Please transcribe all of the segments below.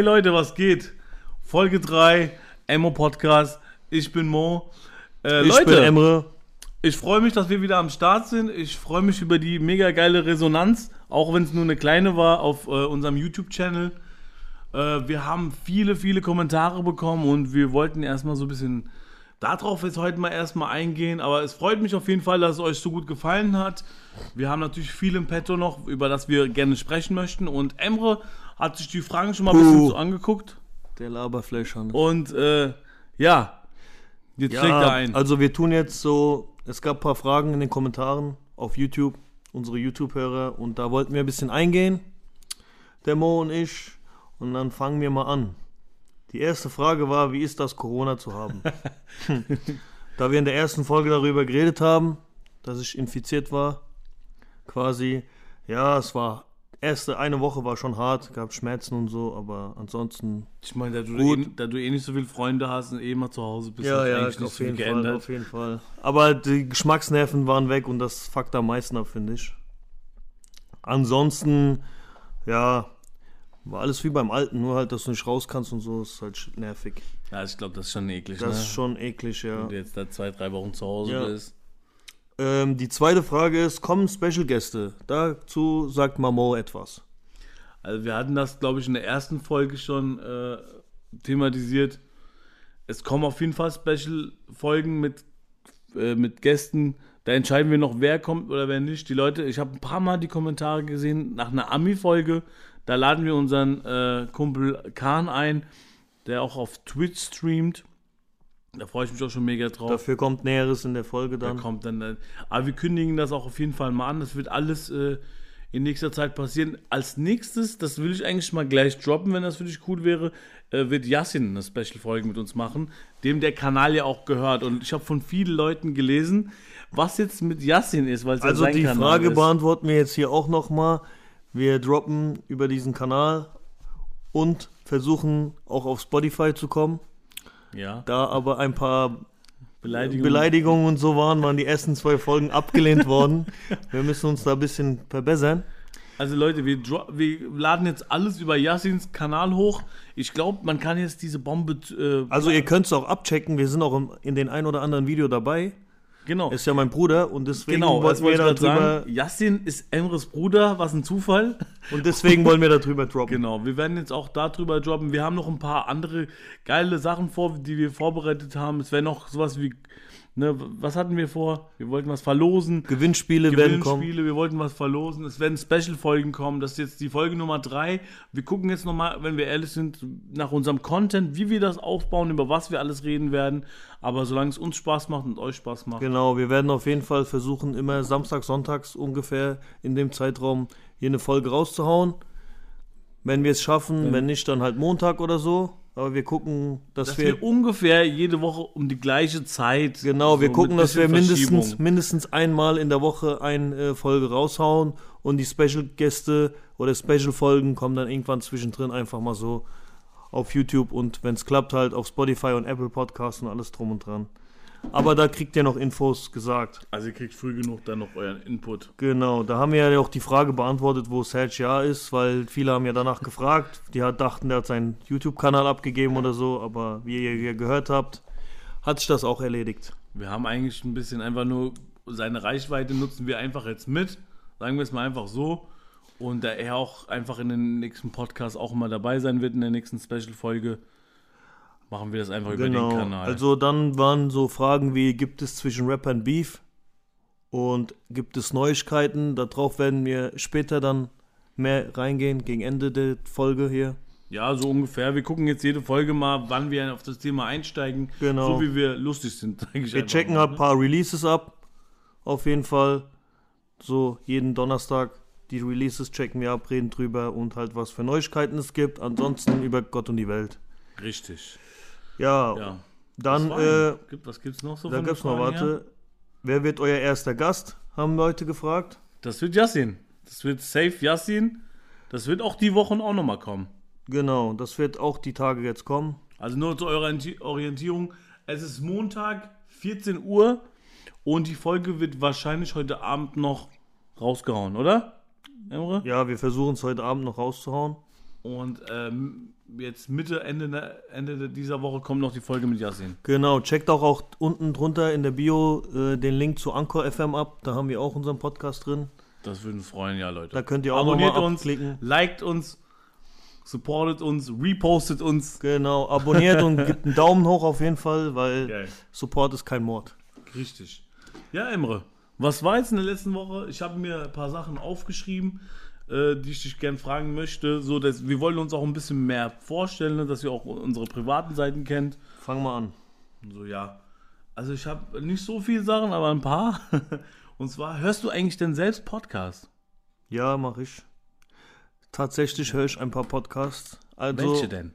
Hey Leute, was geht? Folge 3, Emo Podcast. Ich bin Mo. Äh, Ich Leute, bin Emre. ich freue mich, dass wir wieder am Start sind. Ich freue mich über die mega geile Resonanz, auch wenn es nur eine kleine war, auf äh, unserem YouTube-Channel. Äh, wir haben viele, viele Kommentare bekommen und wir wollten erstmal so ein bisschen darauf jetzt heute mal erstmal eingehen. Aber es freut mich auf jeden Fall, dass es euch so gut gefallen hat. Wir haben natürlich viel im Petto noch, über das wir gerne sprechen möchten. Und Emre hat sich die Fragen schon mal ein bisschen so angeguckt. Der Laberfleischhandel. Und äh, ja, jetzt schlägt er ein. also wir tun jetzt so, es gab ein paar Fragen in den Kommentaren auf YouTube, unsere YouTube-Hörer, und da wollten wir ein bisschen eingehen, der Mo und ich, und dann fangen wir mal an. Die erste Frage war, wie ist das, Corona zu haben? Da wir in der ersten Folge darüber geredet haben, dass ich infiziert war, quasi, ja, es war, erste eine Woche war schon hart, gab Schmerzen und so, aber ansonsten Ich meine, da eh, da du eh nicht so viele Freunde hast und eh immer zu Hause bist, Ja, ja, eigentlich nicht auf viel jeden, Fall, auf jeden Fall. Aber die Geschmacksnerven waren weg und das fuckt am meisten ab, finde ich. Ansonsten, ja, war alles wie beim Alten, nur halt, dass du nicht raus kannst und so, ist halt nervig. Ja, ich glaube, das ist schon eklig, Das ne? ist schon eklig, ja. Wenn du jetzt da zwei, drei Wochen zu Hause Ja. bist. Ähm, die zweite Frage ist, kommen Special-Gäste? Dazu sagt Mamo etwas. Also wir hatten das, glaube ich, in der ersten Folge schon äh, thematisiert. Es kommen auf jeden Fall Special-Folgen mit, äh, mit Gästen. Da entscheiden wir noch, wer kommt oder wer nicht. Die Leute, ich habe ein paar Mal die Kommentare gesehen nach einer Ami-Folge. Da laden wir unseren äh, Kumpel Kahn ein, der auch auf Twitch streamt. Da freue ich mich auch schon mega drauf. Dafür kommt Näheres in der Folge Da dann. kommt dann, aber wir kündigen das auch auf jeden Fall mal an. Das wird alles äh, in nächster Zeit passieren. Als nächstes, das will ich eigentlich mal gleich droppen, wenn das für dich cool wäre, äh, wird Yassin eine Special-Folge mit uns machen, dem der Kanal ja auch gehört. Und ich habe von vielen Leuten gelesen, was jetzt mit Yassin ist, weil es ja Also sein die Kanal Frage ist. beantworten wir jetzt hier auch nochmal. Wir droppen über diesen Kanal und versuchen auch auf Spotify zu kommen. Ja, Da aber ein paar Beleidigung. Beleidigungen und so waren, waren die ersten zwei Folgen abgelehnt worden. Wir müssen uns da ein bisschen verbessern. Also Leute, wir, wir laden jetzt alles über Yassins Kanal hoch. Ich glaube, man kann jetzt diese Bombe. Äh, Also ihr könnt es auch abchecken. Wir sind auch im, in den ein oder anderen Video dabei. Genau. Ist ja mein Bruder und deswegen Genau, das wollten wir darüber sagen. Yassin ist Emres Bruder, was ein Zufall. und deswegen wollen wir darüber droppen. Genau, wir werden jetzt auch darüber droppen. Wir haben noch ein paar andere geile Sachen vor, die wir vorbereitet haben. Es wäre noch sowas wie, ne, was hatten wir vor? Wir wollten was verlosen. Gewinnspiele werden kommen. Gewinnspiele, wir wollten was verlosen. Es werden Special-Folgen kommen. Das ist jetzt die Folge Nummer drei. Wir gucken jetzt nochmal, wenn wir ehrlich sind, nach unserem Content, wie wir das aufbauen, über was wir alles reden werden. Aber solange es uns Spaß macht und euch Spaß macht. Genau, wir werden auf jeden Fall versuchen, immer Samstag, Sonntags ungefähr in dem Zeitraum hier eine Folge rauszuhauen. Wenn wir es schaffen, wenn nicht, dann halt Montag oder so. Aber wir gucken, dass, Dass wir, wir ungefähr jede Woche um die gleiche Zeit. genau, wir so gucken, mit dass wir mindestens, mindestens einmal in der Woche eine äh, Folge raushauen und die Special-Gäste oder Special-Folgen kommen dann irgendwann zwischendrin einfach mal so auf YouTube und wenn es klappt halt auf Spotify und Apple Podcasts und alles drum und dran. Aber da kriegt ihr noch Infos gesagt. Also ihr kriegt früh genug dann noch euren Input. Genau, da haben wir ja auch die Frage beantwortet, wo Serge ja ist, weil viele haben ja danach gefragt. Die hat, dachten, der hat seinen YouTube-Kanal abgegeben oder so, aber wie ihr ja gehört habt, hat sich das auch erledigt. Wir haben eigentlich ein bisschen einfach nur seine Reichweite nutzen wir einfach jetzt mit. Sagen wir es mal einfach so. Und da er auch einfach in den nächsten Podcast auch mal dabei sein wird, in der nächsten Special-Folge, machen wir das einfach über Genau. den Kanal. Also dann waren so Fragen wie, gibt es zwischen Rappern Beef und gibt es Neuigkeiten? Darauf werden wir später dann mehr reingehen, gegen Ende der Folge hier. ja, so ungefähr. Wir gucken jetzt jede Folge mal, wann wir auf das Thema einsteigen. Genau. So wie wir lustig sind. Wir checken mal, halt ne? ein paar Releases ab. Auf jeden Fall. So jeden Donnerstag die Releases checken wir ab, reden drüber und halt was für Neuigkeiten es gibt. Ansonsten über Gott und die Welt. Richtig. Ja, Ja. dann, äh, was gibt's noch so? da gab's noch, Fragen her? warte. Wer wird euer erster Gast? Haben Leute gefragt. Das wird Yassin. Das wird safe Yassin. Das wird auch die Wochen auch nochmal kommen. Genau, das wird auch die Tage jetzt kommen. Also nur zur Orienti- Orientierung. Es ist Montag, 14 Uhr. Und die Folge wird wahrscheinlich heute Abend noch rausgehauen, oder? Emre? Ja, wir versuchen es heute Abend noch rauszuhauen. Und ähm, jetzt Mitte, Ende, Ende dieser Woche kommt noch die Folge mit Yassin. Genau, checkt auch, auch unten drunter in der Bio äh, den Link zu Anchor FM ab. Da haben wir auch unseren Podcast drin. Das würde uns freuen, ja, Leute. Da könnt ihr auch Abonniert nochmal uns, abklicken. liked uns, supportet uns, repostet uns. Genau, abonniert und gebt einen Daumen hoch auf jeden Fall, weil Geil. Support ist kein Mord. Richtig. Ja, Emre, was war jetzt in der letzten Woche? Ich habe mir ein paar Sachen aufgeschrieben, äh, die ich dich gerne fragen möchte. So, dass, wir wollen uns auch ein bisschen mehr vorstellen, ne, dass ihr auch unsere privaten Seiten kennt. Fang mal an. So, ja. Also ich habe nicht so viele Sachen, aber ein paar. Und zwar, hörst du eigentlich denn selbst Podcast? Ja, mache ich. Tatsächlich höre ich ein paar Podcasts. Also, Welche denn?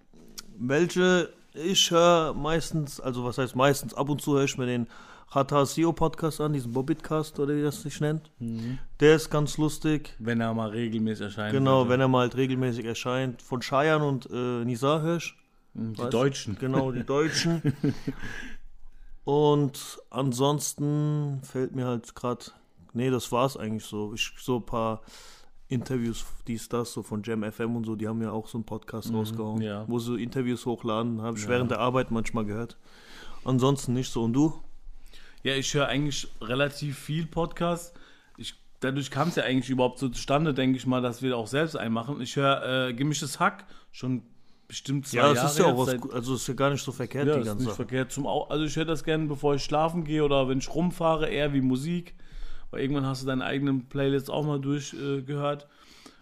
Welche ich höre meistens, also was heißt meistens, ab und zu höre ich mir den Hata SEO Podcast an, diesen Bobbitcast oder wie das sich nennt. Mhm. Der ist ganz lustig. Wenn er mal regelmäßig erscheint. Genau, wenn er mal halt regelmäßig erscheint. Von Cheyenne und äh, Nizar höre ich. Die Weißt- Deutschen. Genau, die Deutschen. und ansonsten fällt mir halt gerade, nee, das war's eigentlich so. Ich, so ein paar Interviews, dies, das, so von Jam FM und so, die haben ja auch so einen Podcast rausgehauen, Mhm, ja. wo sie Interviews hochladen, habe ich während der Arbeit manchmal gehört. Ansonsten nicht so. Und du? Ja, ich höre eigentlich relativ viel Podcast. Ich, dadurch kam es ja eigentlich überhaupt so zustande, denke ich mal, dass wir auch selbst einen machen. Ich höre äh, Gemischtes Hack schon bestimmt zwei Ja, Jahre. das ist ja auch was, seit- also ist ja gar nicht so verkehrt, Ja, die das ist ganze nicht verkehrt zum Au Also ich höre das gerne, bevor ich schlafen gehe oder wenn ich rumfahre, eher wie Musik. Weil irgendwann hast du deine eigenen Playlists auch mal durchgehört. Äh.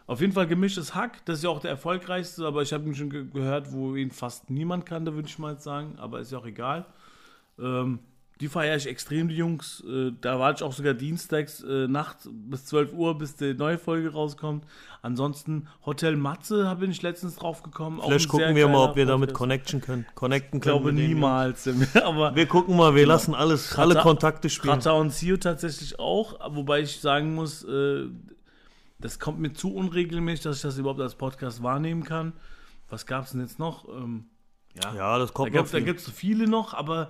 Auf jeden Fall gemischtes Hack, das ist ja auch der erfolgreichste, aber ich habe ihn schon ge gehört, wo ihn fast niemand kannte, würde ich mal sagen, aber ist ja auch egal. Ähm, die feiere ich extrem, die Jungs. Äh, da warte ich auch sogar dienstags äh, Nacht bis 12 Uhr, bis die neue Folge rauskommt. Ansonsten Hotel Matze, da bin ich letztens drauf gekommen. Vielleicht gucken wir mal, ob wir damit connection können. Connecten Ich können. glaube mit den niemals. aber. Wir gucken mal, wir lassen alles, alle Kontakte spielen. Rata und Sio tatsächlich auch, wobei ich sagen muss, äh, das kommt mir zu unregelmäßig, dass ich das überhaupt als Podcast wahrnehmen kann. Was gab es denn jetzt noch? Ähm, ja, Ja, das da kommt gibt noch da viel. gibt's so viele noch, aber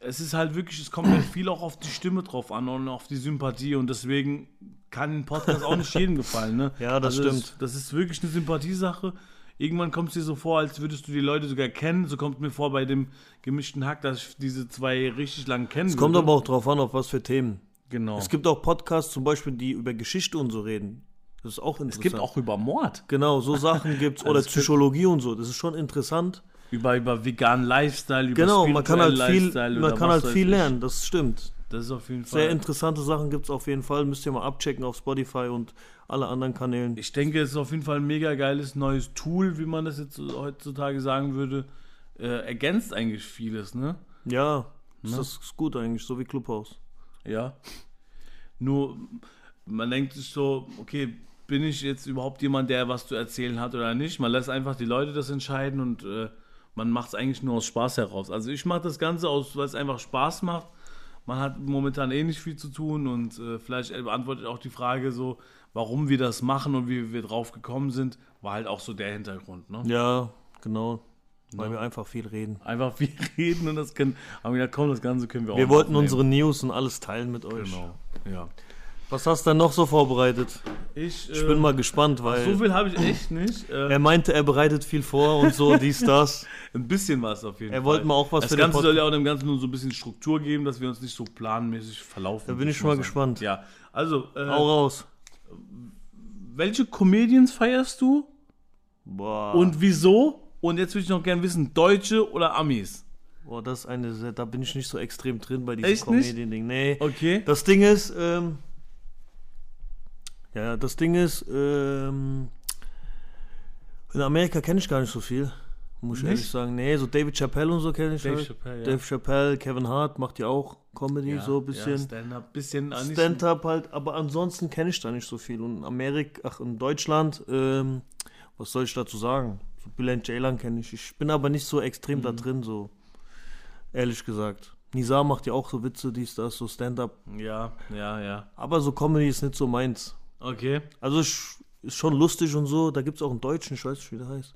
es ist halt wirklich, es kommt halt viel auch auf die Stimme drauf an und auf die Sympathie und deswegen kann ein Podcast auch nicht jedem gefallen. Ne? Ja, das Also stimmt. Das, das ist wirklich eine Sympathiesache. Irgendwann kommt es dir so vor, als würdest du die Leute sogar kennen. So kommt mir vor bei dem gemischten Hack, dass ich diese zwei richtig lang kennen Es kommt aber auch drauf an, auf was für Themen. Genau. Es gibt auch Podcasts zum Beispiel, die über Geschichte und so reden. Das ist auch interessant. Es gibt auch über Mord, Genau, so Sachen gibt's. Oder Also es gibt- Psychologie und so. Das ist schon interessant. Über, über veganen Lifestyle, über Genau, man kann halt viel, Lifestyle man kann halt viel ich. lernen. Das stimmt. Das ist auf jeden Fall. Sehr interessante Sachen gibt's auf jeden Fall. Müsst ihr mal abchecken auf Spotify und alle anderen Kanälen. Ich denke, es ist auf jeden Fall ein mega geiles neues Tool, wie man das jetzt heutzutage sagen würde. Äh, ergänzt eigentlich vieles, ne? Ja, Ne? das ist gut eigentlich, so wie Clubhouse. Ja. Nur, man denkt sich so, okay, bin ich jetzt überhaupt jemand, der was zu erzählen hat oder nicht? Man lässt einfach die Leute das entscheiden und äh, man macht es eigentlich nur aus Spaß heraus. Also ich mache das Ganze aus, weil es einfach Spaß macht. Man hat momentan eh nicht viel zu tun und äh, vielleicht beantwortet auch die Frage so, warum wir das machen und wie wir drauf gekommen sind, war halt auch so der Hintergrund. Ne? Ja, genau. Weil Ja. wir einfach viel reden. Einfach viel reden und das können, haben wir gedacht, komm, das Ganze können wir auch Wir wollten unsere News und alles teilen mit euch. Genau, ja. Was hast du denn noch so vorbereitet? Ich, Ich bin mal gespannt, weil So viel habe ich echt nicht. Äh, er meinte, er bereitet viel vor und so, dies, das. ein bisschen was auf jeden Er Fall. wollte mal auch was das für Ganze soll ja auch dem Ganzen nur so ein bisschen Struktur geben, dass wir uns nicht so planmäßig verlaufen. Da bin ich schon mal sagen. gespannt. Ja, also, äh, Hau raus. welche Comedians feierst du Boah. und wieso? Und jetzt würde ich noch gerne wissen, Deutsche oder Amis? Boah, das ist eine, da bin ich nicht so extrem drin bei diesem? Comedian-Ding. Nee. Okay. Das Ding ist, ähm, ja, das Ding ist, ähm, in Amerika kenne ich gar nicht so viel. Muss ich Nicht? ehrlich sagen. Nee, so David Chappelle und so kenne ich Dave halt. Chappelle, ja. Dave Chappelle, Kevin Hart macht ja auch Comedy, ja, so ein bisschen. Ja, Stand-up, bisschen. Stand-up halt, aber ansonsten kenne ich da nicht so viel. Und in Amerika, ach, in Deutschland, ähm, was soll ich dazu sagen? So Bülent Ceylan kenne ich. Ich bin aber nicht so extrem Mhm. da drin, so ehrlich gesagt. Nizar macht ja auch so Witze, dies, das, so Stand-up. Ja, ja, ja. Aber so Comedy ist nicht so meins. Okay. Also ist schon lustig und so. Da gibt es auch einen Deutschen, ich weiß nicht, wie der heißt.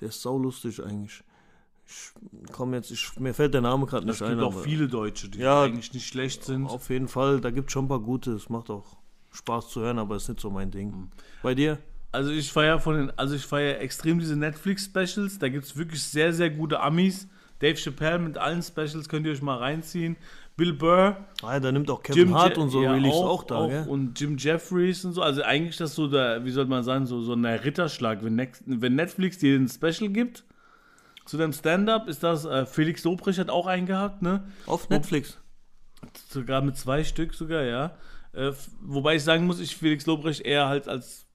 Der ist saulustig eigentlich. Ich komm jetzt, ich, mir fällt der Name gerade Es nicht gibt ein. auch aber viele Deutsche, die Ja, eigentlich nicht schlecht sind. Auf jeden Fall, da gibt es schon ein paar gute. Es macht auch Spaß zu hören, aber ist nicht so mein Ding. Mhm. Bei dir? Also ich feiere von den, also ich feiere extrem diese Netflix-Specials. Da gibt es wirklich sehr, sehr gute Amis. Dave Chappelle mit allen Specials könnt ihr euch mal reinziehen. Bill Burr, Ah, da nimmt auch Kevin Hart Je- und so ja, Release auch, da, gell? Und Jim Jeffries und so. Also eigentlich das so der, wie soll man sagen, so, so ein Ritterschlag. Wenn, Nex- wenn Netflix dir ein Special gibt zu deinem Stand-Up, ist das, äh, Felix Lobrecht hat auch einen gehabt, ne? Auf Netflix. Sogar mit zwei Stück sogar, ja. Äh, wobei ich sagen muss, ich Felix Lobrecht eher halt als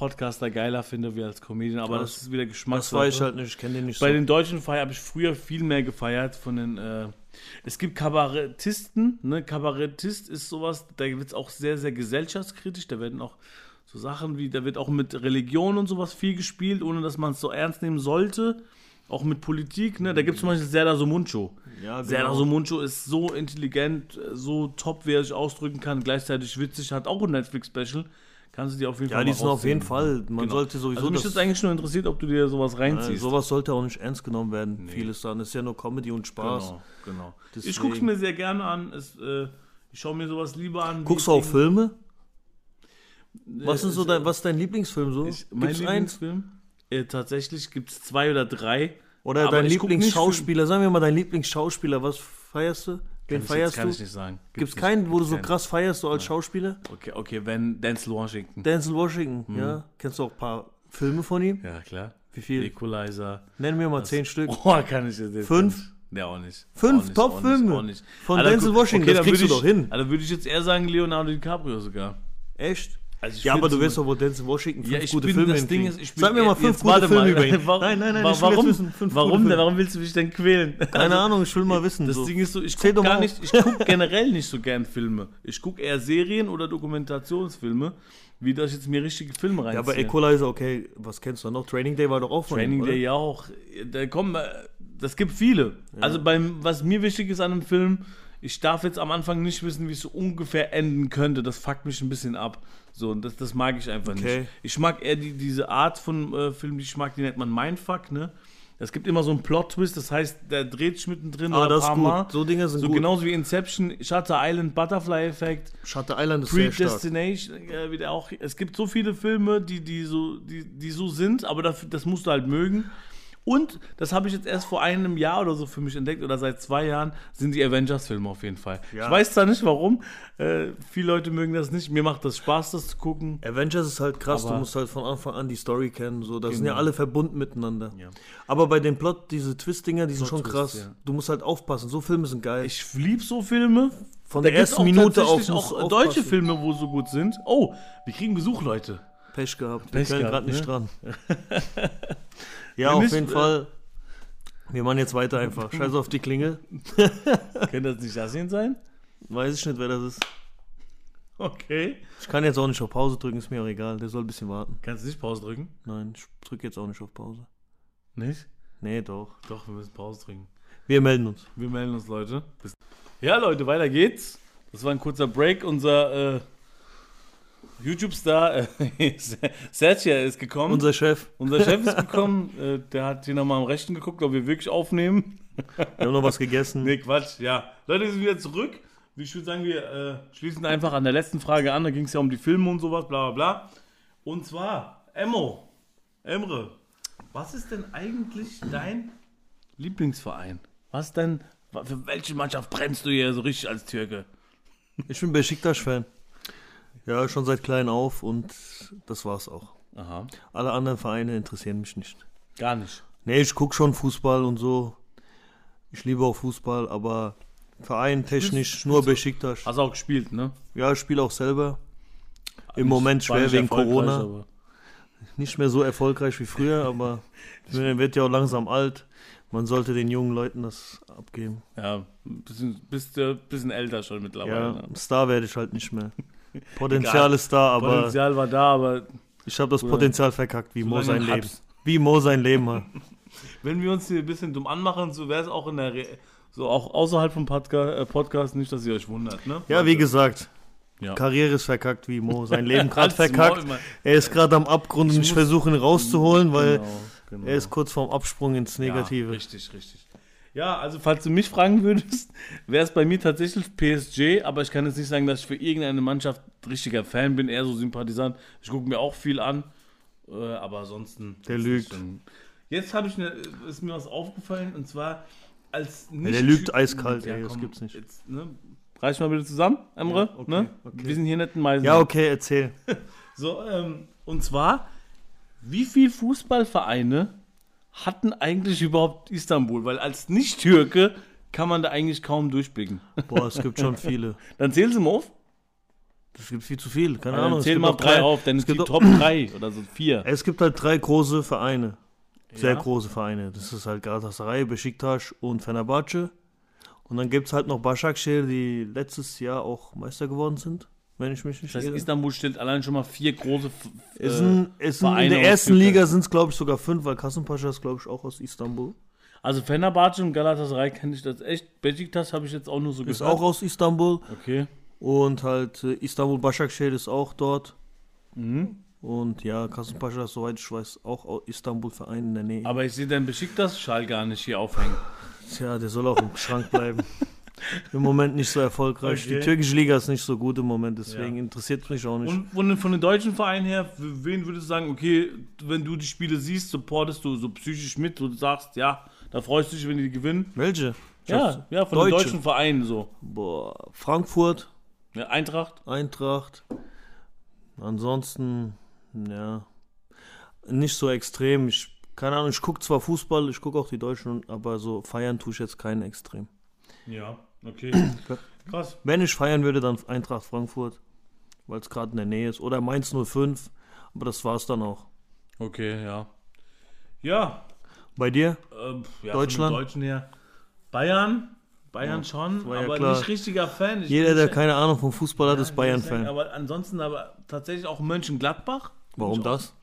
Podcaster geiler finde wie als Comedian, aber das, Das- ist wieder Das Geschmackssache. weiß ich halt nicht, ich kenne den nicht Bei so. den deutschen Feiern habe ich früher viel mehr gefeiert von den. Äh, es gibt Kabarettisten, ne? Kabarettist ist sowas, da wird es auch sehr, sehr gesellschaftskritisch. Da werden auch so Sachen wie, da wird auch mit Religion und sowas viel gespielt, ohne dass man es so ernst nehmen sollte. Auch mit Politik, ne? Da gibt es zum Beispiel Serdar Somuncu. Ja, Serdar genau. Somuncu ist so intelligent, so top, wie er sich ausdrücken kann, gleichzeitig witzig, hat auch ein Netflix-Special. Kannst du dir auf jeden Ja, Fall die mal sind auf jeden. Fall. Man Genau. sollte sowieso Also mich ist eigentlich nur interessiert, ob du dir sowas äh, reinziehst. sowas sollte auch nicht ernst genommen werden. Vieles dann ist ja nur Comedy und Spaß. Genau, genau. Ich Deswegen- gucke es mir sehr gerne an. Es, äh, ich schaue mir sowas lieber an. Guckst du auch Filme? Was Äh, ist so dein, was ist dein Lieblingsfilm so? Ich, mein Gibt's? Lieblingsfilm? Äh, tatsächlich gibt es zwei oder drei. Oder dein ich Lieblingsschauspieler? Sagen wir mal dein Lieblingsschauspieler. Was feierst du? Kann Wen ich feierst kann du? ich nicht sagen. Gibt's nicht. keinen, wo du so Keinen. krass feierst, so als Schauspieler? Okay, okay, wenn Denzel Washington. Denzel Washington, Mhm. ja. Kennst du auch ein paar Filme von ihm? ja, klar. Wie viel? Equalizer. Nenn mir mal zehn Stück. Oh, kann ich jetzt. Fünf? Ja, auch nicht. Fünf Top-Filme von Alter, Denzel Washington, das dann kriegst würde du ich- doch hin. Also würde ich jetzt eher sagen Leonardo DiCaprio sogar. Echt? Also Ja, aber du so- doch, wo Denzel Washington fünf Ja, ich gute bin, Filme das Ding ist, ich bin, Sag mir mal fünf gute Filme mal. über ihn. Warum, nein, nein, nein, warum, wissen, fünf warum gute denn? Filme. Warum willst du mich denn quälen? Keine Ahnung, ich will mal wissen. Das so. Ding ist so, ich gucke gar mal nicht, ich gucke generell nicht so gern Filme. Ich gucke eher Serien oder Dokumentationsfilme, wie dass ich jetzt mir richtige Filme reinziehe. Ja, aber Equalizer, okay, was kennst du noch? Training Day war doch auch von Training? Day ja auch. Da kommen, äh, das gibt viele. Also beim, was mir wichtig ist an einem Film, ich darf jetzt am Anfang nicht wissen, wie es so ungefähr enden könnte. Das fuckt mich ein bisschen ab. So, und das, das mag ich einfach Okay. nicht. Ich mag eher die, diese Art von äh, Film, die ich mag, die nennt man Mindfuck, ne? Es gibt immer so einen Plot-Twist, das heißt, der dreht sich mittendrin Ah, das paar gut. Mal. So Dinge sind So gut. genauso wie Inception, Shutter Island, Butterfly-Effekt, Shutter Island ist sehr stark. Predestination, äh, wieder auch. Es gibt so viele Filme, die, die, so, die, die so sind, aber dafür, das musst du halt mögen. Und, das habe ich jetzt erst vor einem Jahr oder so für mich entdeckt, oder seit zwei Jahren, sind die Avengers-Filme auf jeden Fall. Ja. Ich weiß zwar nicht warum, äh, viele Leute mögen das nicht, mir macht das Spaß, das zu gucken. Avengers ist halt krass, Aber- du musst halt von Anfang an die Story kennen. So, das sind ja Genau. alle verbunden miteinander. Ja. Aber bei dem Plot, diese Twist-Dinger, die sind schon Plot-Twist, krass. ja. Du musst halt aufpassen. So Filme sind geil. Ich liebe so Filme. Von Da der ersten Minute auf auch deutsche. Filme, wo so gut sind. Oh, wir kriegen Besuch, Leute. Pech gehabt. Wir Pech können gehabt, gerade nicht ne? dran. ja, auf jeden äh, Fall. Wir machen jetzt weiter einfach. Scheiß auf die Klingel. Könnte das nicht Yasin sein? Weiß ich nicht, wer das ist. Okay. Ich kann jetzt auch nicht auf Pause drücken, ist mir auch egal. Der soll ein bisschen warten. Kannst du nicht Pause drücken? Nein, ich drücke jetzt auch nicht auf Pause. Nicht? Nee, doch. Doch, wir müssen Pause drücken. Wir melden uns. Wir melden uns, Leute. Bis ja, Leute, weiter geht's. Das war ein kurzer Break. Unser äh, YouTube-Star äh, Sergio ist gekommen. Unser Chef. Unser Chef ist gekommen. Äh, der hat hier nochmal am Rechten geguckt, ob wir wirklich aufnehmen. Wir haben noch was gegessen. Nee, Quatsch. Ja. Leute, wir sind wieder zurück. Ich würde sagen, wir äh, schließen einfach an der letzten Frage an. Da ging es ja um die Filme und sowas, bla bla bla. Und zwar, Emmo, Emre, was ist denn eigentlich dein Lieblingsverein? Was denn, für welche Mannschaft brennst du hier so richtig als Türke? Ich bin Besiktas-Fan. Ja, schon seit klein auf und das war's auch. Aha, Alle anderen Vereine interessieren mich nicht. gar nicht. Nee, ich gucke schon Fußball und so. Ich liebe auch Fußball, aber Verein technisch nur Besiktas. Hast auch gespielt, ne? Ja, ich spiele auch selber. Im Nicht- Moment schwer wegen Corona. aber- Nicht mehr so erfolgreich wie früher, aber man wird ja auch langsam alt. Man sollte den jungen Leuten das abgeben. Ja, bisschen, bist du ein bisschen älter schon mittlerweile. Ja, ne? Star werde ich halt nicht mehr. Potenzial ist da, aber Potenzial war da, aber ich habe das Potenzial verkackt, wie Mo solange sein Leben. Wie Mo sein Leben hat. Wenn wir uns hier ein bisschen dumm anmachen, so wäre es auch in der Re so auch außerhalb vom Podca äh, Podcast nicht, dass ihr euch wundert, ne? Ja, wie gesagt, Ja. Karriere ist verkackt, wie Mo sein Leben gerade verkackt. Er ist gerade am Abgrund Ich und ich versuche ihn rauszuholen, weil Genau, genau. er ist kurz vorm Absprung ins Negative. Ja, richtig, richtig. Ja, also falls du mich fragen würdest, wäre es bei mir tatsächlich PSG, aber ich kann jetzt nicht sagen, dass ich für irgendeine Mannschaft richtiger Fan bin, eher so Sympathisant. Ich gucke mir auch viel an. Äh, aber ansonsten. Der lügt. Jetzt habe ich eine, ist mir was aufgefallen und zwar als nicht der lügt eiskalt, ey, das gibt's nicht. Jetzt, ne? Reiß mal bitte zusammen, Emre. Ja, okay, ne? okay. Wir sind hier nicht in Meisen. Ja, okay, erzähl. So, ähm, und zwar, wie viele Fußballvereine hatten eigentlich überhaupt Istanbul? Weil als Nicht-Türke kann man da eigentlich kaum durchblicken. Boah, es gibt schon viele. Dann zählen sie mal auf. Es gibt viel zu viel. Keine Dann Ahnung. es zähl mal auch drei auf, denn es es gibt die Top 3 oder so vier. Es gibt halt drei große Vereine. Sehr Ja. große Vereine. Das ist halt Galatasaray, Besiktas und Fenerbahce. Und dann gibt es halt noch Başakşehir, die letztes Jahr auch Meister geworden sind, wenn ich mich nicht Das heißt, irre. Istanbul stellt allein schon mal vier große äh, sind, es sind, in Vereine der ersten. Liga sind es, glaube ich, sogar fünf, weil Kasımpaşa ist, glaube ich, auch aus Istanbul. Also Fenerbahce und Galatasaray kenne ich das echt. Besiktas habe ich jetzt auch nur so Ist gehört. auch aus Istanbul. Okay. Und halt äh, Istanbul Başakşehir ist auch dort. Mhm. Und ja, Kasımpaşa ist, soweit ich weiß, auch au- Istanbul-Verein in der Nähe. Aber ich sehe den Besiktas-Schal gar nicht hier aufhängen. Tja, der soll auch im Schrank bleiben. Im Moment nicht so erfolgreich. Okay. Die türkische Liga ist nicht so gut im Moment, deswegen Ja. interessiert mich auch nicht. Und von, den- von den deutschen Vereinen her, für wen würdest du sagen, okay, wenn du die Spiele siehst, supportest du so psychisch mit und sagst, ja, da freust du dich, wenn die gewinnen? Welche? Ja, ja, von Deutsche. den deutschen Vereinen so. Boah, Frankfurt, Ja, Eintracht? Eintracht. Ansonsten, ja, nicht so extrem. Ich, keine Ahnung, ich gucke zwar Fußball, ich gucke auch die Deutschen, aber so feiern tue ich jetzt keinen extrem. Ja, okay. Krass. Wenn ich feiern würde, dann Eintracht Frankfurt, weil es gerade in der Nähe ist. Oder Mainz 05, aber das war's dann auch. Okay, ja. Ja, Bei dir? ähm, ja Deutschland? Deutschen her. Bayern? Bayern schon, war ja aber klar. nicht richtiger Fan. Ich Jeder, der keine Ahnung vom Fußball hat, ist Bayern-Fan. Aber ansonsten aber tatsächlich auch Mönchengladbach. Warum das?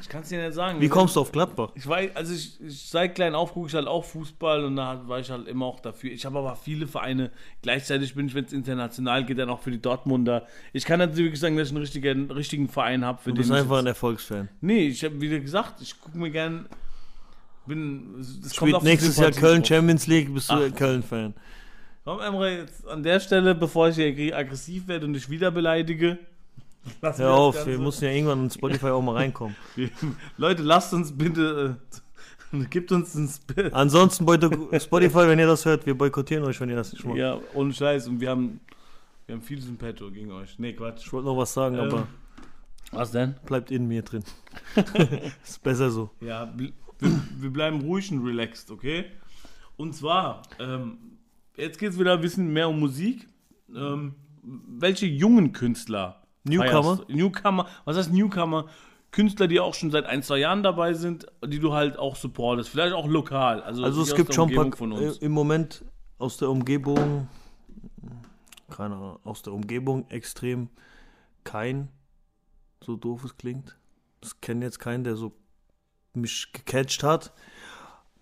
Ich kann es dir nicht sagen. Wie kommst du auf Gladbach? Ich weiß, also ich, ich seit klein auf gucke ich halt auch Fußball und da war ich halt immer auch dafür. Ich habe aber viele Vereine. Gleichzeitig bin ich, wenn es international geht, dann auch für die Dortmunder. Ich kann nicht wirklich sagen, dass ich einen richtigen, richtigen Verein habe. für Du bist einfach ein Erfolgsfan. Nee, ich habe wieder gesagt, ich gucke mir gern. Bin. Das Spielt nächstes Jahr Köln. Champions League, bist du Köln-Fan. Komm, Emre, jetzt an der Stelle, bevor ich hier ag- aggressiv werde und dich wieder beleidige. Lassen Hör auf, Ganze. wir müssen ja irgendwann in Spotify auch mal reinkommen. Leute, lasst uns bitte. Äh, gibt uns ein Sp Ansonsten, Spotify, wenn ihr das hört, wir boykottieren euch, wenn ihr das nicht macht. Ja, ohne Scheiß. Und wir haben, wir haben vieles im Petto gegen euch. Nee, Quatsch. Ich wollte noch was sagen, Ähm. aber Was denn? bleibt in mir drin. ist besser so. Ja, wir, wir bleiben ruhig und relaxed, okay? Und zwar, ähm, jetzt geht es wieder ein bisschen mehr um Musik. Ähm, welche jungen Künstler? Newcomer? feierst? Newcomer. Was heißt Newcomer? Künstler, die auch schon seit ein, zwei Jahren dabei sind, die du halt auch supportest. Vielleicht auch lokal. Also, Also es gibt schon ein paar, im Moment aus der Umgebung, keine Ahnung, aus der Umgebung extrem kein, so doof es klingt. Ich kenne jetzt keinen, der so mich gecatcht hat.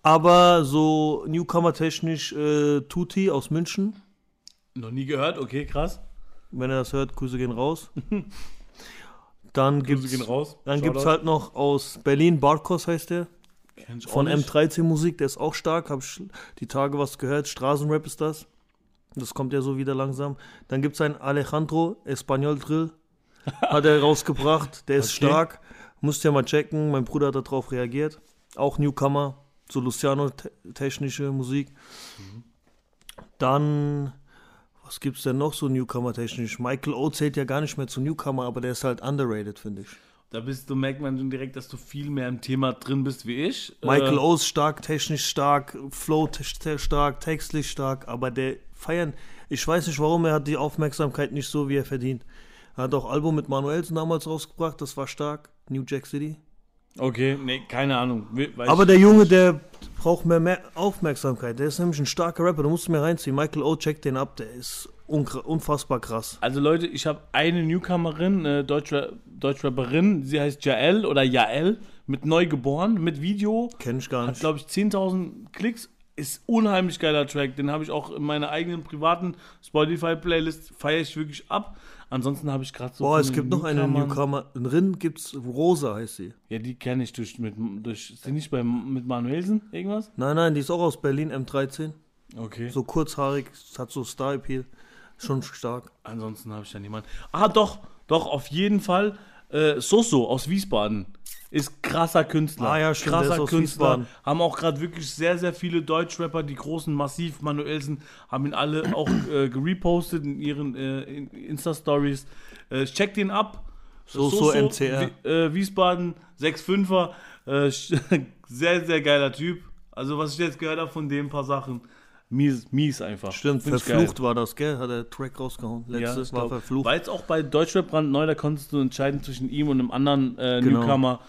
Aber so Newcomer-technisch äh, Tuti aus München. Noch nie gehört, okay, krass. Wenn er das hört, Grüße gehen raus. Dann gibt's, gehen raus. dann gibt's Shoutout. halt noch aus Berlin, Barkos heißt der. Von nicht. M13 Musik, der ist auch stark. Hab ich die Tage was gehört. Straßenrap ist das. Das kommt ja so wieder langsam. Dann gibt es einen Alejandro Espanol Drill. Hat er rausgebracht. Der ist Okay. stark. Musst ja mal checken. Mein Bruder hat darauf reagiert. Auch Newcomer. So Luciano-technische Musik. Dann, was gibt's denn noch so Newcomer-technisch? Michael O zählt ja gar nicht mehr zu Newcomer, aber der ist halt underrated, finde ich. Da bist du, merkt man schon direkt, dass du viel mehr im Thema drin bist wie ich. Michael Äh, O ist stark, technisch stark, Flow stark, textlich stark, aber der feiern, ich weiß nicht warum, er hat die Aufmerksamkeit nicht so, wie er verdient. Er hat auch Album mit Manuelsen damals rausgebracht, das war stark, New Jack City. Okay, nee, keine Ahnung. We- weiß Aber der Junge, der braucht mehr, mehr Aufmerksamkeit, der ist nämlich ein starker Rapper, du musst mir reinziehen. Michael O, check den ab, der ist unfassbar krass. Also Leute, ich habe eine Newcomerin, äh, Deutschra Deutschrapperin, sie heißt Jael oder Jael, mit Neugeboren, mit Video, Kenn ich gar hat nicht. glaube ich 10.000 Klicks, ist unheimlich geiler Track, den habe ich auch in meiner eigenen privaten Spotify-Playlist, feiere ich wirklich ab. Ansonsten habe ich gerade so... Boah, es gibt noch eine Newcomer, in Rin gibt's, Rosa heißt sie. Ja, die kenne ich durch, mit, durch, ist die nicht bei, mit Manuelsen, irgendwas? Nein, nein, die ist auch aus Berlin, M13. Okay. So kurzhaarig, hat so Star-Appeal, schon stark. Ansonsten habe ich da niemanden. Ah, doch, doch, auf jeden Fall. Äh, Soso aus Wiesbaden. Ist krasser Künstler. Ah ja, stimmt, krasser Künstler. Wiesbaden. Haben auch gerade wirklich sehr, sehr viele Deutschrapper, die großen Massiv Manuelsen, haben ihn alle auch äh, gerepostet in ihren äh, in Insta-Stories. Äh, checkt ihn ab. So, so, MCR. Wie, äh, Wiesbaden, 6'5er. Äh, sehr, sehr geiler Typ. Also, was ich jetzt gehört habe von dem, paar Sachen, mies, mies einfach. Stimmt, Find verflucht war das, gell? Hat der Track rausgehauen. Ja, Letztes ich war verflucht. War jetzt auch bei Deutschrap brandneu, da konntest du entscheiden zwischen ihm und einem anderen äh, Genau. Newcomer.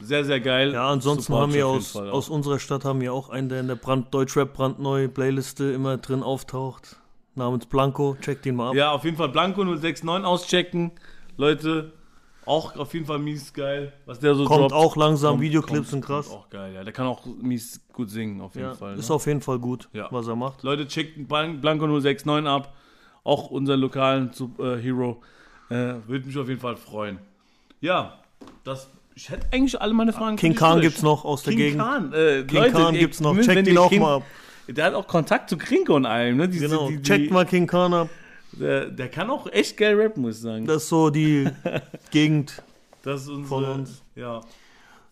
Sehr, sehr geil. Ja, ansonsten Support haben wir aus, Fall aus unserer Stadt haben wir auch einen, der in der Brand Deutschrap brandneue Playliste immer drin auftaucht. Namens Blanco, checkt ihn mal ab. Ja, auf jeden Fall Blanco 069 auschecken. Leute, auch auf jeden Fall mies geil. Was der so Kommt droppt. auch langsam, Kommt- Videoclips kommt- sind krass. Auch geil, ja. Der kann auch mies gut singen, auf jeden Ja, Fall. ist ne? auf jeden Fall gut, Ja. was er macht. Leute, checkt Blan- Blanco 069 ab. Auch unseren lokalen äh, Hero. Äh, Würde mich auf jeden Fall freuen. Ja, das. Ich hätte eigentlich alle meine Fragen. King Khan durch. gibt's noch aus der King Gegend. Khan, äh, King Leute, Khan gibt's noch. Checkt ihn auch King- mal ab. Der hat auch Kontakt zu Krinko und allem, ne? Diese, Genau, die, die, checkt mal King Khan ab. Der, der kann auch echt geil rappen, muss ich sagen. Das ist so die Gegend. Das ist unsere, von uns. Ja.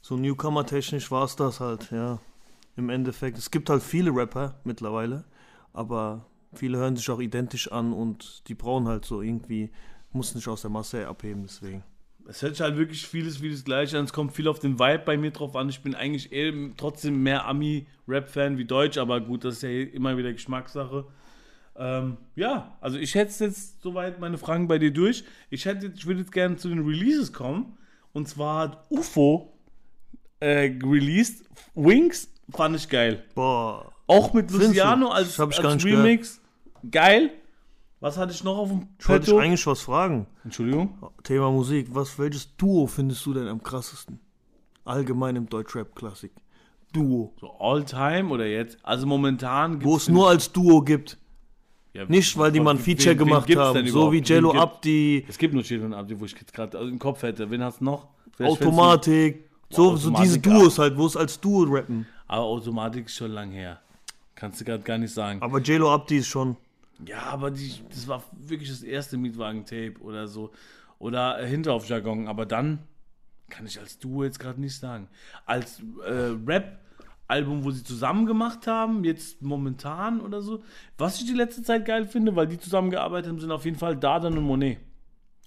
So Newcomer-technisch war es das halt, ja. Im Endeffekt. Es gibt halt viele Rapper mittlerweile, aber viele hören sich auch identisch an und die brauchen halt so irgendwie, muss nicht aus der Masse abheben, deswegen. Es hört sich halt wirklich vieles, vieles gleich an. Es kommt viel auf den Vibe bei mir drauf an. Ich bin eigentlich eher trotzdem mehr Ami-Rap-Fan wie Deutsch, aber gut, das ist ja immer wieder Geschmackssache. Ähm, ja, also ich hätte jetzt soweit meine Fragen bei dir durch. Ich hätte, ich würde jetzt gerne zu den Releases kommen. Und zwar hat UFO äh, released. Wings fand ich geil. Boah, Auch mit Luciano als, als Remix. Geil. Was hatte ich noch auf dem ich wollte dich Petto? eigentlich was fragen. Entschuldigung. Thema Musik. Was, welches Duo findest du denn am krassesten? Allgemein im Deutschrap-Klassik. Duo. So all time oder jetzt? Also momentan Wo gibt's es nur als Duo gibt. Ja, Nicht, weil die mal ein wen- Feature wen- gemacht gibt's haben. So überhaupt? wie Wen Jello gibt- Abdi, Es gibt nur Chill und Abdi, wo ich jetzt gerade im Kopf hätte. Wen hast du noch? Vielleicht fällt's Automatik. So, Boah, so diese Automatik, Duos halt, wo es als Duo rappen. Aber Automatik ist schon lang her. Kannst du gerade gar nicht sagen. Aber Jello Abdi ist schon. Ja, aber die, das war wirklich das erste Mietwagen-Tape oder so. Oder äh, Hinteraufjargon. Aber dann kann ich als Duo jetzt gerade nicht sagen. Als äh, Rap-Album, wo sie zusammen gemacht haben, jetzt momentan oder so. Was ich die letzte Zeit geil finde, weil die zusammengearbeitet haben, sind auf jeden Fall Dardan und Monet.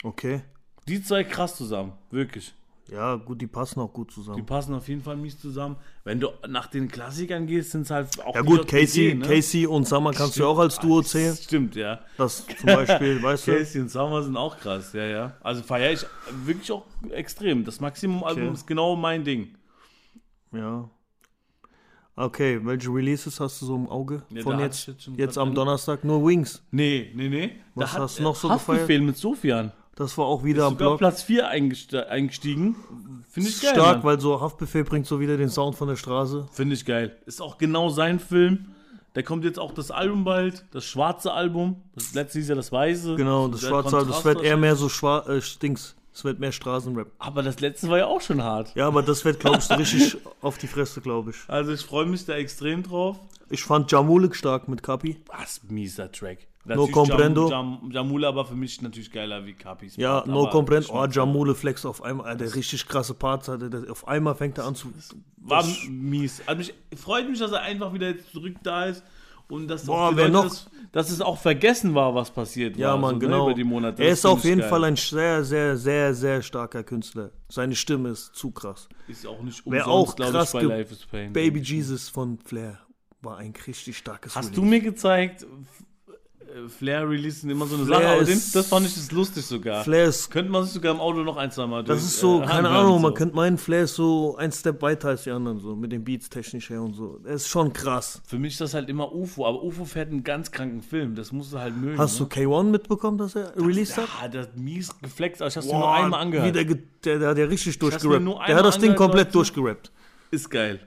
Okay. Die zwei krass zusammen, wirklich. Ja, gut, die passen auch gut Die zusammen. passen auf jeden Fall mies zusammen. Wenn du nach den Klassikern gehst, sind es halt auch Ja gut, Casey, ne? Casey und Summer kannst du ja auch als Duo zählen. Stimmt, ja. Das zum Beispiel, weißt du? Casey und Summer sind auch krass, ja, ja. Also feiere ich wirklich auch extrem. Das Maximum-Album Okay. ist genau mein Ding. Ja. Okay, welche Releases hast du so im Auge Ja, von jetzt? jetzt Jetzt am Donnerstag nur Wings. Nee, nee, nee. Was Da hast du noch so Haftbefehl mit Sofian. Das war auch wieder am Sogar Block. Platz 4 eingestiegen. Finde ich geil. Stark, weil so Haftbefehl bringt so wieder den Sound von der Straße. Finde ich geil. Ist auch genau sein Film. Da kommt jetzt auch das Album bald, das schwarze Album. Das letzte ist ja das weiße. Genau, das Sehr Schwarze, das wird eher mehr so schwarz, äh, Stings. Es wird mehr Straßenrap. Aber das letzte war ja auch schon hart. Ja, aber das wird, glaube ich, richtig auf die Fresse, glaube ich. Also ich freue mich da extrem drauf. Ich fand Jamulik stark mit Kapi. Was mieser Track. No comprendo. Jam, Jam, Jamula aber für mich natürlich geiler wie Capis. Ja, Part, no aber comprend. Oh, Jamule flex auf einmal, der richtig krasse Parts hatte. Der, auf einmal fängt er an zu. War das- mies. Also mich, freut mich, dass er einfach wieder jetzt zurück da ist. Und dass, Boah, wer Leute noch- Das, dass es auch vergessen war, was passiert Ja, war. Mann, so, ne, genau. Über die Monate. er Das ist auf jeden geil. Fall ein sehr, sehr, sehr, sehr starker Künstler. Seine Stimme ist zu krass. Ist auch nicht Wer umsonst, auch krass ich, bei Life is Pain. Baby Jesus von Flair war ein richtig starkes Hast Release. du mir gezeigt, F- äh, Flair releasen immer so eine Flair Sache, aber den, das fand ich das lustig sogar. Flair ist, Könnte man sich sogar im Auto noch ein, zwei Mal das durch- ist so, äh, keine Ahnung, man so. könnte meinen, Flair ist so ein Step weiter als die anderen, so mit den Beats technisch her und so. Er ist schon krass. Für mich ist das halt immer UFO, aber UFO fährt einen ganz kranken Film, das musst du halt mögen. Hast du ne? K1 mitbekommen, dass er released hat? Ja, das mies geflext, aber ich hab's mir nur einmal angehört. Wie der, der, der hat ja richtig durchgerappt. Der hat das Ding komplett durchgerappt. Ist geil.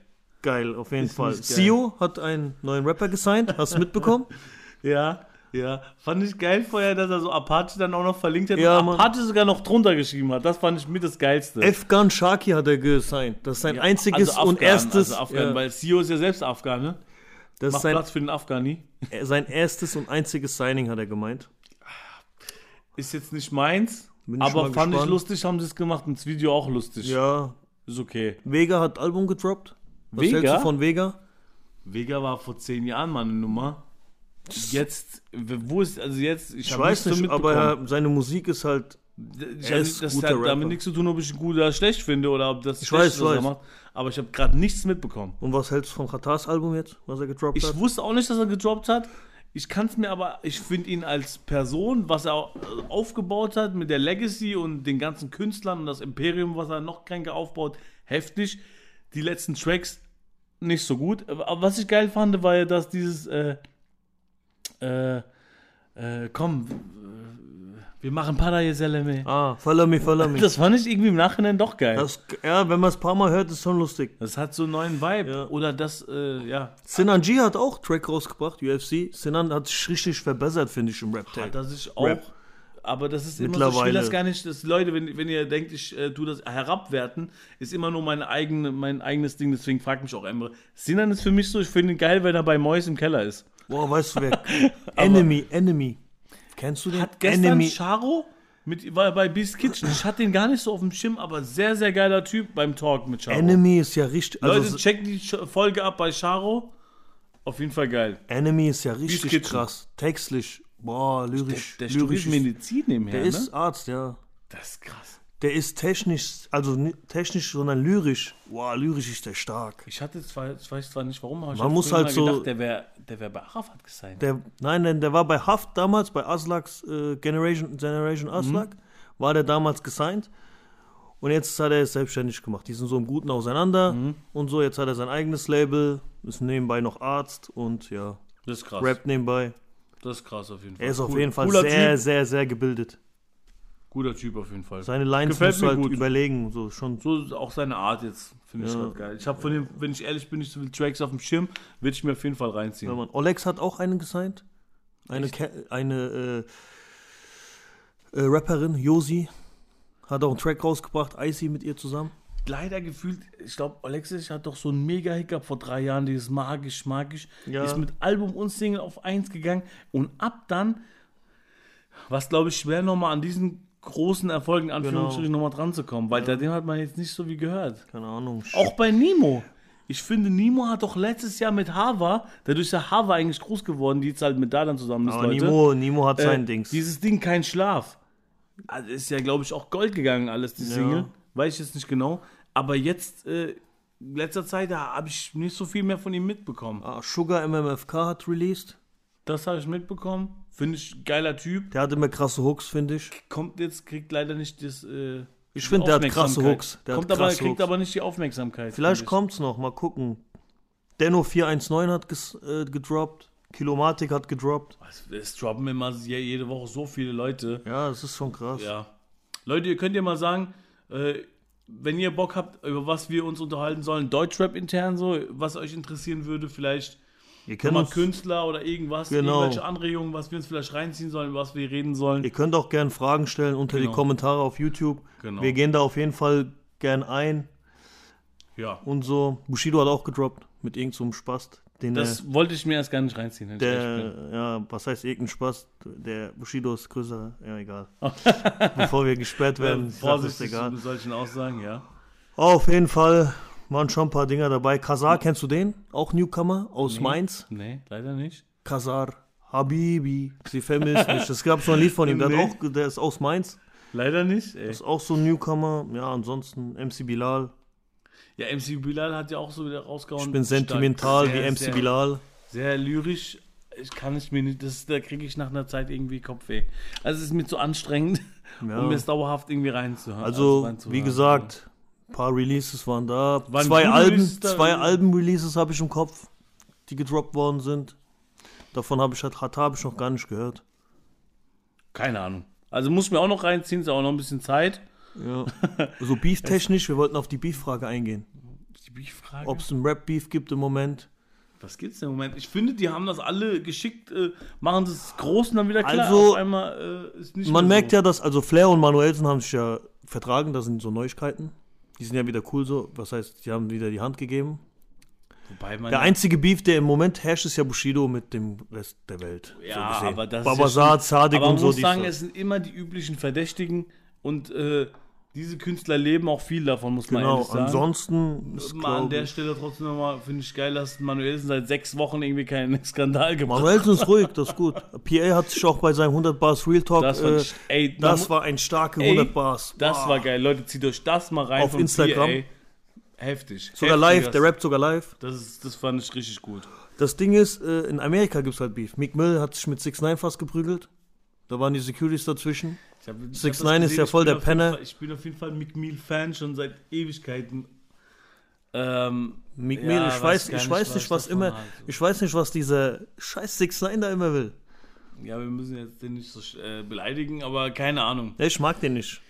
Geil, auf jeden Ist Fall. Sio hat einen neuen Rapper gesigned, hast du mitbekommen? Ja, ja. Fand ich geil vorher, dass er so Apache dann auch noch verlinkt hat Ja, und Mann. Apache sogar noch drunter geschrieben hat. Das fand ich mit das Geilste. F-Gun Sharky hat er gesigned. Das ist sein Ja, einziges also und Afghan, erstes. Also Afghan, ja, weil Sio ist ja selbst Afghan, ne? das Macht ist sein, Platz für den Afghani. sein erstes und einziges Signing, hat er gemeint. Ist jetzt nicht meins, ich aber fand ich gespannt. lustig, haben sie es gemacht und das Video auch lustig. Ja, ist okay. Vega hat Album gedroppt. Was Vega? hältst du von Vega? Vega war vor zehn Jahren mal eine Nummer. Jetzt, wo ist, also jetzt, ich, Ich weiß nicht, aber er, seine Musik ist halt. Ich er ist das guter hat Rapper. damit nichts zu tun, ob ich ihn gut oder schlecht finde oder ob das Ich schlecht weiß, ist, was er weiß. macht. Aber ich habe gerade nichts mitbekommen. Und was hältst du von Katars Album jetzt, was er gedroppt Ich hat? wusste auch nicht, dass er gedroppt hat. Ich kann es mir aber, ich finde ihn als Person, was er au- aufgebaut hat mit der Legacy und den ganzen Künstlern und das Imperium, was er noch kränker aufbaut, heftig. Die letzten Tracks nicht so gut. Aber was ich geil fand, war ja, dass dieses, äh, äh, äh, komm, wir machen Pada Yeseleme. Ah, follow me, follow me. Das fand ich irgendwie im Nachhinein doch geil. Das, Das, ja, wenn man es ein paar Mal hört, ist schon lustig. hat so einen neuen Vibe. Ja. Oder das, äh, ja. Sinan G hat auch Track rausgebracht, UFC. Sinan hat sich richtig verbessert, finde ich, im Rap-Tag. Das ist auch. Rap. Aber das ist immer so, ich will das gar nicht, dass Leute, wenn, wenn ihr denkt, ich äh, tue das herabwerten, ist immer nur meine eigene, mein eigenes Ding, deswegen fragt mich auch Emre. Sinan ist für mich so, ich finde ihn geil, wenn er bei Mois im Keller ist. Boah, weißt du wer? Enemy, Enemy. Kennst du den? Hat gestern Enemy. Charo mit, war bei Beast Kitchen, ich hatte den gar nicht so auf dem Schirm, aber sehr, sehr geiler Typ beim Talk mit Charo. Enemy ist ja richtig. Leute, Also, checkt die Folge ab bei Charo. Auf jeden Fall geil. Enemy ist ja richtig krass. Textlich. Boah, lyrisch. Der lyrisch studiert Medizin nebenher, Der ne? ist Arzt, ja. das ist krass. Der ist technisch, also nicht technisch, sondern lyrisch. Boah, lyrisch ist der stark. Ich hatte zwar, ich weiß zwar nicht warum, aber ich Man hab muss früher halt mal so- gedacht, der wäre der wär bei Arafat gesigned. Der, nein, nein, der war bei Haft damals, bei Aslaks äh, Generation, Generation Aslak, war der damals gesigned. Und jetzt hat er es selbstständig gemacht. Die sind so im Guten auseinander und so. Jetzt hat er sein eigenes Label, ist nebenbei noch Arzt und ja, Das ist krass. rappt nebenbei. Das ist krass auf jeden Fall. Er ist auf Cool- jeden Fall cooler sehr, Typ. sehr, sehr gebildet. Guter Typ auf jeden Fall. Seine Lines Gefällt musst du halt gut. überlegen. So schon. So auch seine Art jetzt, finde ich Ja. grad geil. Ich habe von dem, wenn ich ehrlich bin, nicht so viele Tracks auf dem Schirm, würde ich mir auf jeden Fall reinziehen. Ja. Olex hat auch einen gesigned. Eine, eine äh, äh, Rapperin, Josi, hat auch einen Track rausgebracht, Icy mit ihr zusammen. Leider gefühlt, ich glaube, Alexis hat doch so einen mega Hiccup vor drei Jahren, dieses magisch, magisch. Ja. Ist mit Album und Single auf eins gegangen und ab dann, was glaube ich schwer nochmal an diesen großen Erfolgen, in Anführungsstrichen, nochmal dran zu kommen, weil seitdem hat man jetzt nicht so wie gehört. Keine Ahnung. Auch bei Nemo. Ich finde, Nemo hat doch letztes Jahr mit Hava, dadurch ist ja Hava eigentlich groß geworden, die jetzt halt mit Dadan zusammen ist, Aber Leute. Nimo, Nimo hat Äh, sein Dings. Dieses Ding, kein Schlaf. Also ist ja, glaube ich, auch Gold gegangen, alles, die Ja. Single. Weiß ich jetzt nicht genau. Aber jetzt, äh, in letzter Zeit, da habe ich nicht so viel mehr von ihm mitbekommen. Ah, Sugar MMFK hat released. Das habe ich mitbekommen. Finde ich geiler Typ. Der hat immer krasse Hooks, finde ich. Kommt jetzt, kriegt leider nicht das. Äh, Ich finde, der hat krasse. Hooks. Der Kommt hat aber, krasse kriegt Hooks. aber nicht die Aufmerksamkeit. Vielleicht ich. kommt's noch, mal gucken. Denno 419 hat ges, äh, gedroppt. Kilomatik hat gedroppt. Es, es droppen immer je- jede Woche so viele Leute. Ja, das ist schon krass. Ja. Leute, ihr könnt ja mal sagen, äh, wenn ihr Bock habt, über was wir uns unterhalten sollen, Deutschrap intern so, was euch interessieren würde, vielleicht Ihr könnt, mal Künstler oder irgendwas, Genau. irgendwelche Anregungen, was wir uns vielleicht reinziehen sollen, über was wir reden sollen. ihr könnt auch gerne Fragen stellen unter Genau. die Kommentare auf YouTube. Genau. Wir gehen da auf jeden Fall gern ein Ja. und so. Bushido hat auch gedroppt mit irgendeinem so Spast. Den Das wollte ich mir erst gar nicht reinziehen. der, der ja, was heißt irgendein Spaß? Der Bushido ist größer. Ja, egal. Bevor wir gesperrt werden, Ähm, ich sag, ist Vorsichtig egal. solchen Aussagen, ja. Auf jeden Fall waren schon ein paar Dinger dabei. Kazar, kennst du den? Auch Newcomer aus Mainz. Nee, leider nicht. Kazar, Habibi, sie vermisst mich. Es gab so ein Lied von ihm, der, Nee. auch, der ist aus Mainz. Leider nicht, ey. Ist auch so ein Newcomer. Ja, ansonsten MC Bilal. Ja, MC Bilal hat ja auch so wieder rausgehauen. Ich bin sentimental Sehr, wie MC sehr, Bilal. Sehr lyrisch. Ich kann es mir nicht, das, da kriege ich nach einer Zeit irgendwie Kopfweh. Also es ist mir zu anstrengend, Ja. um mir es dauerhaft irgendwie reinzuhören. Also, reinzuhören. wie gesagt, ein paar Releases waren da. Waren zwei Alben, zwei Alben-Releases habe ich im Kopf, die gedroppt worden sind. Davon habe ich halt habe ich noch gar nicht gehört. Keine Ahnung. Also muss mir auch noch reinziehen, ist auch noch ein bisschen Zeit. Ja. so Beef-technisch, wir wollten auf die Beef-Frage eingehen. Die Beef-Frage. Ob es einen Rap-Beef gibt im Moment. Was gibt's denn im Moment? Ich finde, die haben das alle geschickt, äh, machen das groß und dann wieder klar. Also, Auf einmal äh, ist nicht Man merkt so. ja, dass, also Flair und Manuelsen haben sich ja vertragen, das sind so Neuigkeiten. Die sind ja wieder cool so. Was heißt, die haben wieder die Hand gegeben. Wobei man Der ja- einzige Beef, der im Moment herrscht, ist ja Bushido mit dem Rest der Welt. Ja, gesehen. aber das Babasar, ist ja schon- Zadig aber und man so. muss dies, sagen, das. es sind immer die üblichen Verdächtigen und äh, diese Künstler leben auch viel davon, muss man Genau, ehrlich sagen. ansonsten ist, Mal an der ich- Stelle trotzdem nochmal, finde ich geil, dass Manuelsen seit sechs Wochen irgendwie keinen Skandal gemacht hat. Manuelsen ist ruhig, das ist gut. PA hat sich auch bei seinem 100 Bars Real Talk, Das, äh, ey, man das war ein starke Ey, 100 Bars. das Wow. war geil. Leute, zieht euch das mal rein Auf Instagram. PA. Heftig. Sogar Heftig, live, das- der rappt sogar live. Das, ist, das fand ich richtig gut. Das Ding ist, äh, in Amerika gibt es halt Beef. Meek Mill hat sich mit 6 9 fast geprügelt. Da waren die Securities dazwischen. Hab, ich 6 hab das 9 ist ja voll der Penner. Fall- Ich bin auf jeden Fall Mick Mill-Fan schon seit Ewigkeiten. Ähm, Meek Ja, ich weiß ich nicht, weiß was nicht, was davon immer, halte. ich weiß nicht, was dieser scheiß 6 9 da immer will. ja, wir müssen jetzt den nicht so äh, beleidigen, aber keine Ahnung. Ja, ich mag den nicht.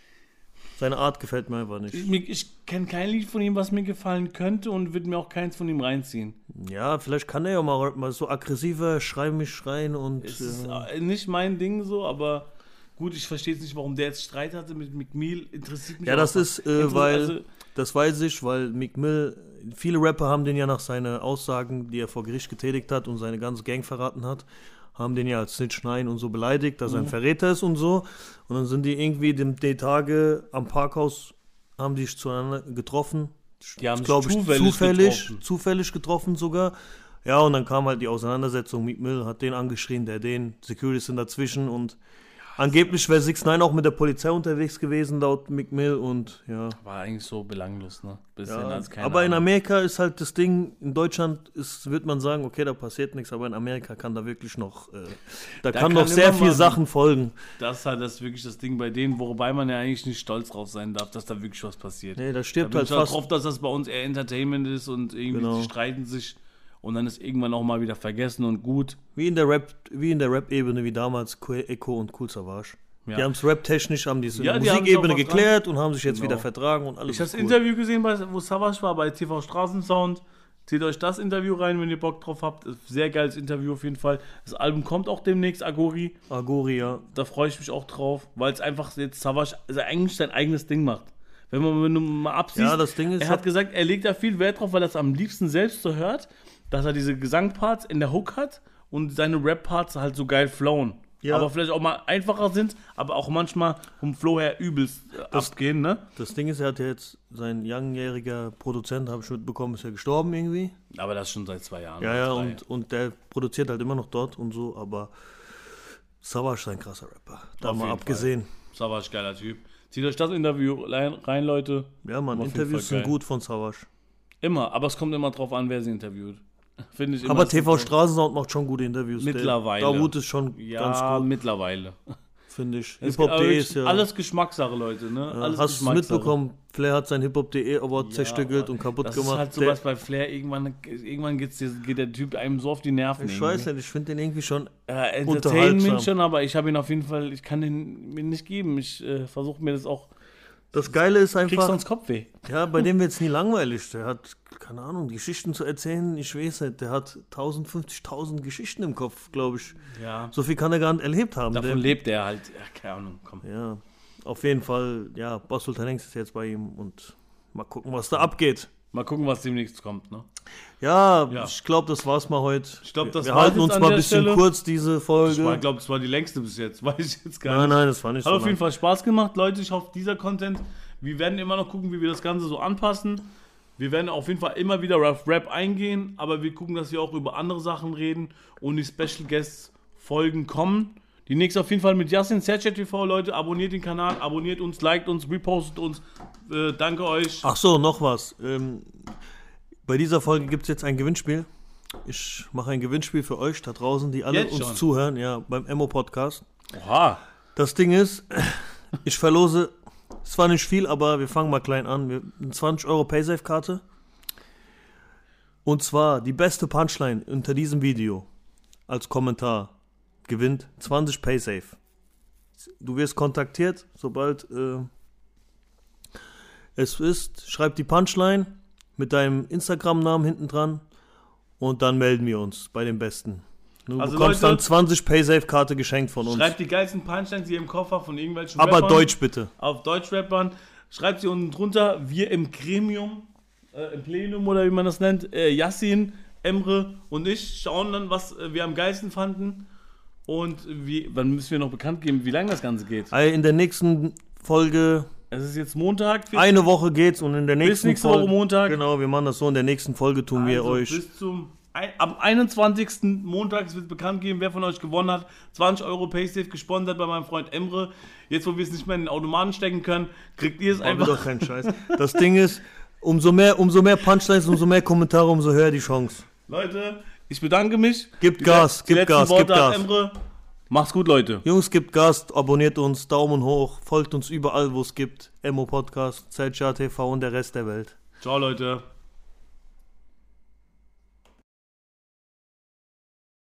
Seine Art gefällt mir einfach nicht. Ich, ich kenne kein Lied von ihm, was mir gefallen könnte und würde mir auch keins von ihm reinziehen. Ja, vielleicht kann er ja mal, mal so aggressiver Schrei mich schreien und. Es ist äh, äh, nicht mein Ding so, aber gut, ich verstehe jetzt nicht, warum der jetzt Streit hatte mit McMill. Interessiert mich ja, das ist, äh, Inter- weil, also, das weiß ich, weil Meek Mill, viele Rapper haben den ja nach seinen Aussagen, die er vor Gericht getätigt hat und seine ganze Gang verraten hat, haben den ja als Snitch Nein und so beleidigt, dass er Mhm. ein Verräter ist und so. Und dann sind die irgendwie die, die Tage am Parkhaus, haben die sich zueinander getroffen. Die haben sich glaube ich, zufällig zufällig, getroffen. zufällig getroffen sogar. Ja, und dann kam halt die Auseinandersetzung. Meek Mill hat den angeschrien, der den. Securities sind dazwischen und angeblich wäre 6 9 auch mit der Polizei unterwegs gewesen, laut Meek Mill. Und ja. war eigentlich so belanglos, ne? Bisschen ja als keine aber in Ahnung. Amerika ist halt das Ding, in Deutschland ist, wird man sagen, okay, da passiert nichts, aber in Amerika kann da wirklich noch, äh, da, Da kann kann noch sehr viel Sachen folgen. Das ist halt das wirklich das Ding bei denen, wobei man ja eigentlich nicht stolz drauf sein darf, dass da wirklich was passiert. Nee, da Da stirbt bin halt ich fast. drauf, dass das bei uns eher Entertainment ist und irgendwie Genau. streiten sich und dann ist irgendwann auch mal wieder vergessen und gut. Wie in der Rap, wie in der Rap-Ebene, wie damals Echo und Cool Savage. Ja. Die haben es rap-technisch, haben diese Ja, die Musikebene geklärt und haben sich jetzt Genau. wieder vertragen und alles. Ich habe das cool. Interview gesehen, wo Savage war, bei TV Straßensound. Zieht euch das Interview rein, wenn ihr Bock drauf habt. Sehr geiles Interview auf jeden Fall. Das Album kommt auch demnächst, Agori. Agori, ja. Da freue ich mich auch drauf, weil es einfach jetzt Savage also eigentlich sein eigenes Ding macht. Wenn man wenn du mal absiehst, Ja, das Ding ist, er hat gesagt, er legt da viel Wert drauf, weil er es am liebsten selbst so hört, dass er diese Gesangparts in der Hook hat und seine Rap-Parts halt so geil flowen. Ja. Aber vielleicht auch mal einfacher sind, aber auch manchmal vom Flow her übelst äh, abgehen, ne? das Ding ist, er hat ja jetzt, sein langjähriger Produzent, habe ich mitbekommen, ist ja gestorben irgendwie. Aber das schon seit zwei Jahren. Ja, ja, und, und der produziert halt immer noch dort und so, aber Savage ist ein krasser Rapper. Da Auf mal abgesehen. Savage, geiler Typ. Zieht euch das Interview rein, Leute. Ja, man, Interviews sind gut von Savage. Immer, aber es kommt immer drauf an, wer sie interviewt. Finde ich. Aber es TV Straßensound macht schon gute Interviews. Mittlerweile. Dawud ist schon Ja, ganz gut, mittlerweile. finde ich. Es Hip-Hop.de ist ja. Alles Geschmackssache, Leute, ne? ja, hast du es mitbekommen? Flair hat sein Hip-Hop.de Award Ja, zerstückelt und kaputt das gemacht. ist halt sowas bei Flair. Irgendwann, irgendwann geht's geht der Typ einem so auf die Nerven. ich irgendwie. weiß nicht, ich finde den irgendwie schon. Äh, mich schon, aber ich habe ihn auf jeden Fall, ich kann den mir nicht geben. Ich äh, versuche mir das auch. Das Geile ist Kriegst einfach, sonst Kopfweh. ja, bei dem wird es nie langweilig. Der hat, keine Ahnung, Geschichten zu erzählen, ich weiß nicht, der hat 1050.000 Geschichten im Kopf, glaube ich. Ja. So viel kann er gar nicht erlebt haben. Davon Der, lebt er halt. Ja, keine Ahnung, komm. ja, auf jeden Fall, ja, Boss Sultan Hengst ist jetzt bei ihm und mal gucken, was da abgeht. Mal gucken, was demnächst kommt, ne? Ja, Ja. ich glaube, das war's mal heute. Ich glaub, das Wir halten uns mal ein bisschen Stelle. kurz, diese Folge. Ich glaube, das war die längste bis jetzt. Weiß ich jetzt gar nein, nicht. nein, das war nicht Hat so auf jeden lang. Fall Spaß gemacht, Leute. Ich hoffe, dieser Content, wir werden immer noch gucken, wie wir das Ganze so anpassen. Wir werden auf jeden Fall immer wieder auf Rap eingehen, aber wir gucken, dass wir auch über andere Sachen reden und die Special Guests Folgen kommen. Die nächste auf jeden Fall mit Yasin Sercet TV, Leute. Abonniert den Kanal, abonniert uns, liked uns, repostet uns. Äh, danke euch. Ach so, noch was. Ähm, bei dieser Folge gibt es jetzt ein Gewinnspiel. Ich mache ein Gewinnspiel für euch da draußen, die alle Jetzt uns schon? zuhören, ja, beim Emo-Podcast. Oha. Das Ding ist, ich verlose, es war nicht viel, aber wir fangen mal klein an. Wir, eine 20 Euro Paysafe-Karte. Und zwar die beste Punchline unter diesem Video als Kommentar gewinnt 20 Paysafe. Du wirst kontaktiert, sobald äh, es ist. Schreib die Punchline mit deinem Instagram-Namen hinten dran und dann melden wir uns bei den Besten. Du Also bekommst Leute, dann 20 Paysafe-Karte geschenkt von uns. Schreibt die geilsten Punchlines, die ihr im Kopf habt von irgendwelchen Aber Rappern. Deutsch bitte. auf Deutschrappern. Schreibt sie unten drunter. Wir im Gremium, äh, im Plenum oder wie man das nennt, äh, Yassin, Emre und ich schauen dann, was äh, wir am geilsten fanden. Und wie, wann müssen wir noch bekannt geben, wie lange das Ganze geht? Also In der nächsten Folge Es ist jetzt Montag. wir- Eine Woche geht's und in der nächsten nächste Woche Folge. Montag. Genau, wir machen das so. In der nächsten Folge tun wir Also euch. Bis zum am 21. Montags wird bekannt geben, wer von euch gewonnen hat. 20 Euro Paysafe gesponsert bei meinem Freund Emre. Jetzt, wo wir es nicht mehr in den Automaten stecken können, kriegt ihr es Einfach einfach. doch kein Scheiß. Das Ding ist, umso mehr, umso mehr Punchlines, umso mehr Kommentare, umso höher die Chance. Leute, ich bedanke mich. Gebt Die Gas, letzten Gas, Worte hat Gas. Emre. Macht's gut, Leute. Jungs, gebt Gas, abonniert uns, Daumen hoch, folgt uns überall, wo es gibt. Emo Podcast, Zeltschar TV und der Rest der Welt. Ciao, Leute.